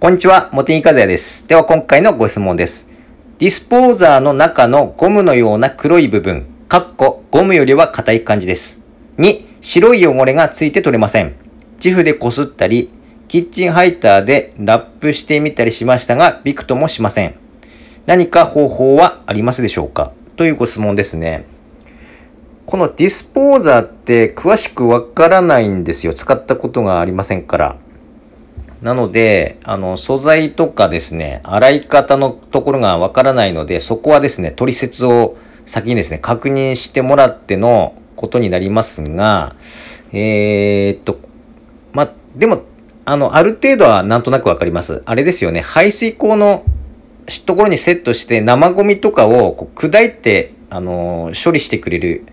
こんにちは、茂木和也です。では今回のご質問です。ディスポーザーの中のゴムのような黒い部分、かっこゴムよりは硬い感じです。2、白い汚れがついて取れません。自負でこすったり、キッチンハイターでラップしてみたりしましたが、びくともしません。何か方法はありますでしょうか？というご質問ですね。このディスポーザーって詳しくわからないんですよ。使ったことがありませんから。なので、あの、素材とかですね、洗い方のところがわからないので、そこはですね、取説を先にですね、確認してもらってのことになりますが、えー、っと、ま、でも、あの、ある程度はなんとなくわかります。あれですよね、排水口のところにセットして生ゴミとかをこう砕いて、あの、処理してくれる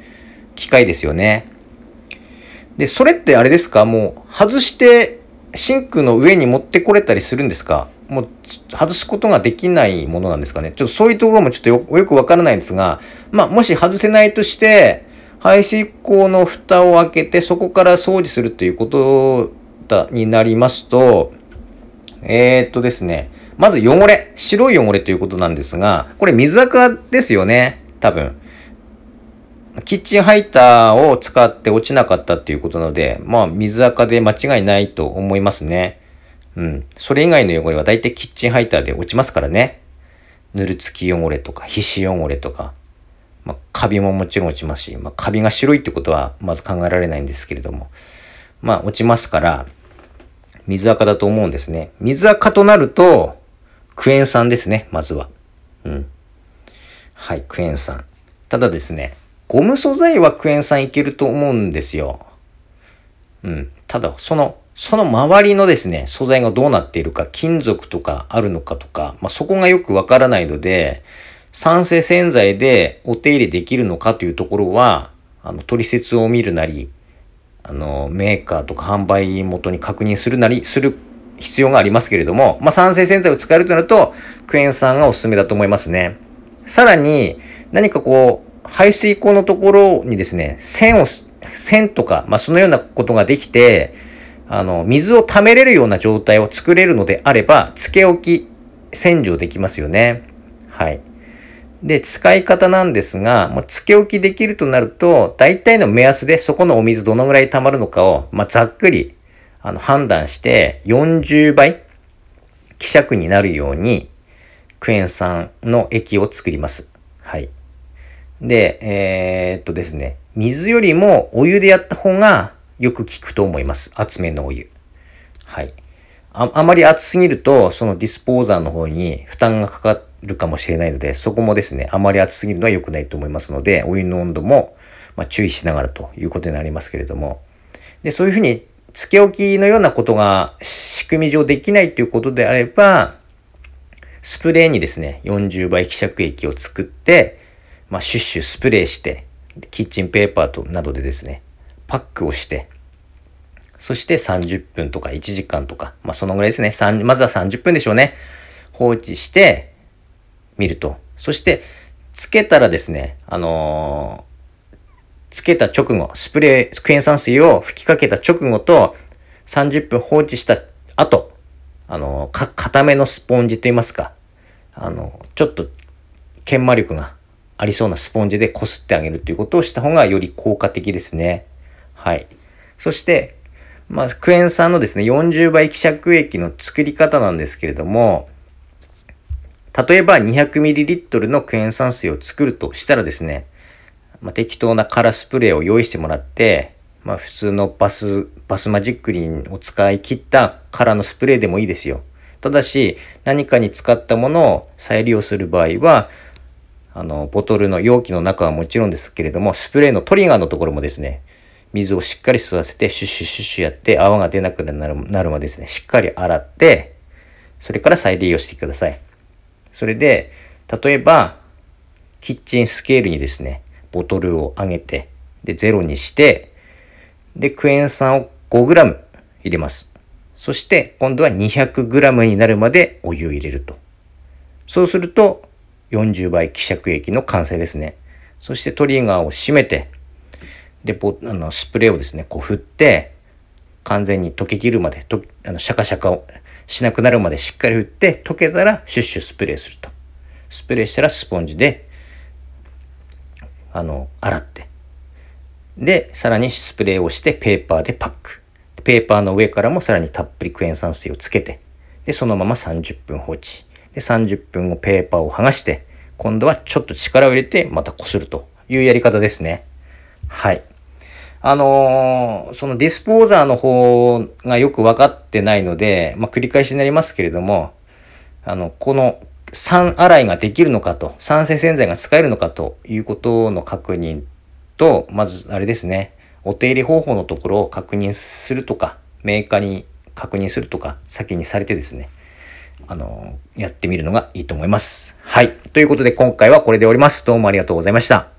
機械ですよね。で、それってあれですか？もう外してシンクの上に持ってこれたりするんですか？もう外すことができないものなんですかね？ちょっとそういうところもちょっとよよくわからないんですが、まあもし外せないとして、排水口の蓋を開けてそこから掃除するということだになりますと、えー、っとですね、まず汚れ、白い汚れということなんですが、これ水垢ですよね、多分。キッチンハイターを使って落ちなかったっていうことなので、まあ水垢で間違いないと思いますね。うん。それ以外の汚れは大体キッチンハイターで落ちますからね。ぬるつき汚れとか皮脂汚れとか、まあカビももちろん落ちますし、まあカビが白いってことはまず考えられないんですけれども、まあ落ちますから、水垢だと思うんですね。水垢となると、クエン酸ですね、まずは。うん。はい、クエン酸。ただですね、ゴム素材はクエン酸いけると思うんですよ。うん。ただ、その、その周りのですね、素材がどうなっているか、金属とかあるのかとか、まあ、そこがよくわからないので、酸性洗剤でお手入れできるのかというところは、あの、取説を見るなり、あの、メーカーとか販売元に確認するなりする必要がありますけれども、まあ、酸性洗剤を使えるとなると、クエン酸がおすすめだと思いますね。さらに、何かこう、排水口のところにですね、線を、線とか、まあ、そのようなことができて、あの、水を溜めれるような状態を作れるのであれば、つけ置き洗浄できますよね。はい。で、使い方なんですが、もうつけ置きできるとなると、大体の目安でそこのお水どのぐらい溜まるのかを、まあ、ざっくり、あの、判断して、40倍希釈になるように、クエン酸の液を作ります。はい。で、えー、っとですね、水よりもお湯でやった方がよく効くと思います。厚めのお湯。はい。ああまり熱すぎると、そのディスポーザーの方に負担がかかるかもしれないので、そこもですね、あまり熱すぎるのは良くないと思いますので、お湯の温度も、ま、注意しながらということになりますけれども。で、そういうふうに、つけ置きのようなことが仕組み上できないということであれば、スプレーにですね、40倍希釈液を作って、まあ、シュッシュスプレーして、キッチンペーパーとなどでですね、パックをして、そして30分とか1時間とか、まあ、そのぐらいですね。3まずは30分でしょうね。放置して、見ると。そして、つけたらですね、あのーつけた直後、スプレー、クエン酸水を吹きかけた直後と、30分放置した後、あのーか、固めのスポンジと言いますか、あのーちょっと、研磨力がありそうなスポンジで擦ってあげるということをした方がより効果的ですね。はい。そして、まあ、クエン酸のですね、40倍希釈液の作り方なんですけれども、例えば 200ml のクエン酸水を作るとしたらですね、まあ、適当なカラスプレーを用意してもらって、まあ、普通のバス、バスマジックリンを使い切ったカラのスプレーでもいいですよ。ただし、何かに使ったものを再利用する場合は、あの、ボトルの容器の中はもちろんですけれども、スプレーのトリガーのところもですね、水をしっかり吸わせて、シュッシュッシュッシュやって、泡が出なくなるなるまでですね、しっかり洗って、それから再利用してください。それで、例えば、キッチンスケールにですね、ボトルを上げて、で、ゼロにして、で、クエン酸を 5g 入れます。そして、今度は 200g になるまでお湯を入れると。そうすると、40倍希釈液の完成ですね。そしてトリガーを閉めて、で、ポあのスプレーをですね、こう振って、完全に溶けきるまで、とあのシャカシャカをしなくなるまでしっかり振って、溶けたらシュッシュスプレーすると。スプレーしたらスポンジで、あの、洗って。で、さらにスプレーをしてペーパーでパック。ペーパーの上からもさらにたっぷりクエン酸水をつけて、で、そのまま30分放置。で、30分後ペーパーを剥がして、今度はちょっと力を入れてまたこするというやり方ですね。はい。あのー、そのディスポーザーの方がよく分かってないので、まあ、繰り返しになりますけれども、あの、この酸洗いができるのかと、酸性洗剤が使えるのかということの確認と、まずあれですね、お手入れ方法のところを確認するとか、メーカーに確認するとか、先にされてですね、あの、やってみるのがいいと思います。はい。ということで今回はこれで終わります。どうもありがとうございました。